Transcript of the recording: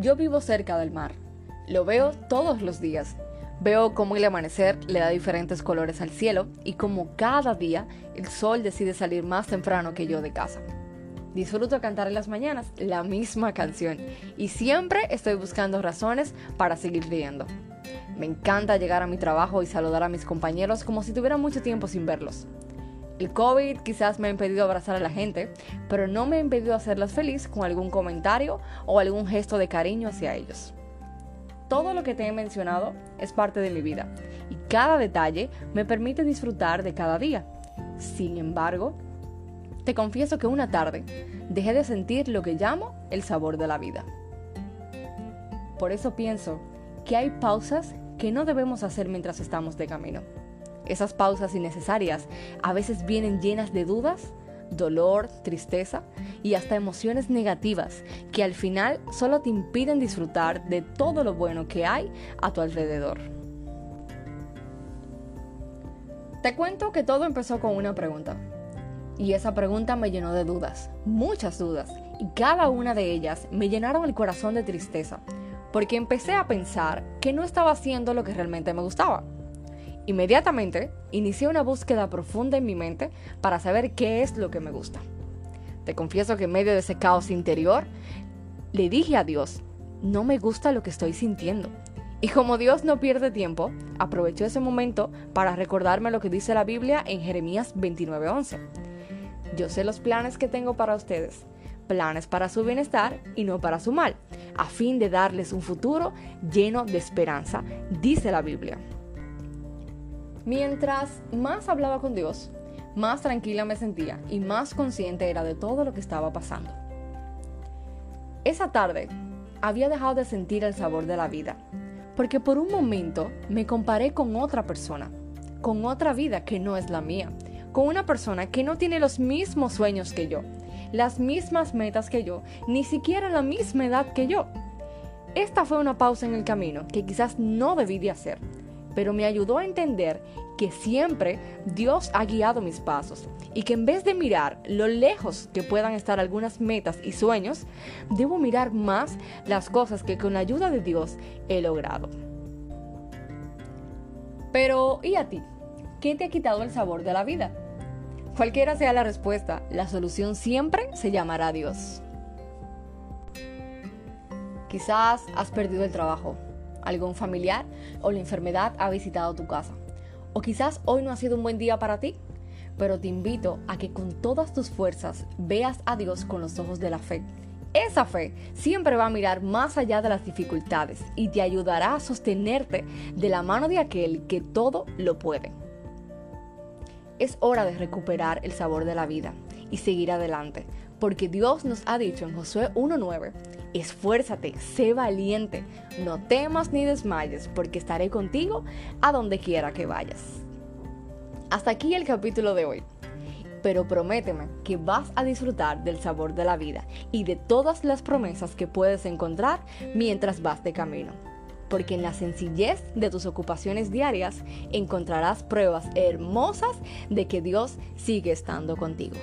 Yo vivo cerca del mar. Lo veo todos los días. Veo cómo el amanecer le da diferentes colores al cielo y cómo cada día el sol decide salir más temprano que yo de casa. Disfruto cantar en las mañanas la misma canción y siempre estoy buscando razones para seguir riendo. Me encanta llegar a mi trabajo y saludar a mis compañeros como si tuviera mucho tiempo sin verlos. El COVID quizás me ha impedido abrazar a la gente, pero no me ha impedido hacerlas feliz con algún comentario o algún gesto de cariño hacia ellos. Todo lo que te he mencionado es parte de mi vida y cada detalle me permite disfrutar de cada día. Sin embargo, te confieso que una tarde dejé de sentir lo que llamo el sabor de la vida. Por eso pienso que hay pausas que no debemos hacer mientras estamos de camino. Esas pausas innecesarias a veces vienen llenas de dudas, dolor, tristeza y hasta emociones negativas que al final solo te impiden disfrutar de todo lo bueno que hay a tu alrededor. Te cuento que todo empezó con una pregunta. Y esa pregunta me llenó de dudas, muchas dudas, y cada una de ellas me llenaron el corazón de tristeza, porque empecé a pensar que no estaba haciendo lo que realmente me gustaba. Inmediatamente inicié una búsqueda profunda en mi mente para saber qué es lo que me gusta. Te confieso que en medio de ese caos interior, le dije a Dios, no me gusta lo que estoy sintiendo. Y como Dios no pierde tiempo, aprovechó ese momento para recordarme lo que dice la Biblia en Jeremías 29:11 yo sé los planes que tengo para ustedes, planes para su bienestar y no para su mal, a fin de darles un futuro lleno de esperanza, dice la Biblia. Mientras más hablaba con Dios, más tranquila me sentía y más consciente era de todo lo que estaba pasando. Esa tarde había dejado de sentir el sabor de la vida, porque por un momento me comparé con otra persona, con otra vida que no es la mía, con una persona que no tiene los mismos sueños que yo, las mismas metas que yo, ni siquiera la misma edad que yo. Esta fue una pausa en el camino que quizás no debí de hacer, pero me ayudó a entender que siempre Dios ha guiado mis pasos y que en vez de mirar lo lejos que puedan estar algunas metas y sueños, debo mirar más las cosas que con la ayuda de Dios he logrado. Pero, ¿y a ti? ¿Qué te ha quitado el sabor de la vida? Cualquiera sea la respuesta, la solución siempre se llamará Dios. Quizás has perdido el trabajo, algún familiar o la enfermedad ha visitado tu casa. O quizás hoy no ha sido un buen día para ti, pero te invito a que con todas tus fuerzas veas a Dios con los ojos de la fe. Esa fe siempre va a mirar más allá de las dificultades y te ayudará a sostenerte de la mano de aquel que todo lo puede es hora de recuperar el sabor de la vida y seguir adelante, porque Dios nos ha dicho en Josué 1.9, esfuérzate, sé valiente, no temas ni desmayes, porque estaré contigo a donde quiera que vayas. Hasta aquí el capítulo de hoy. Pero prométeme que vas a disfrutar del sabor de la vida y de todas las promesas que puedes encontrar mientras vas de camino porque en la sencillez de tus ocupaciones diarias encontrarás pruebas hermosas de que Dios sigue estando contigo.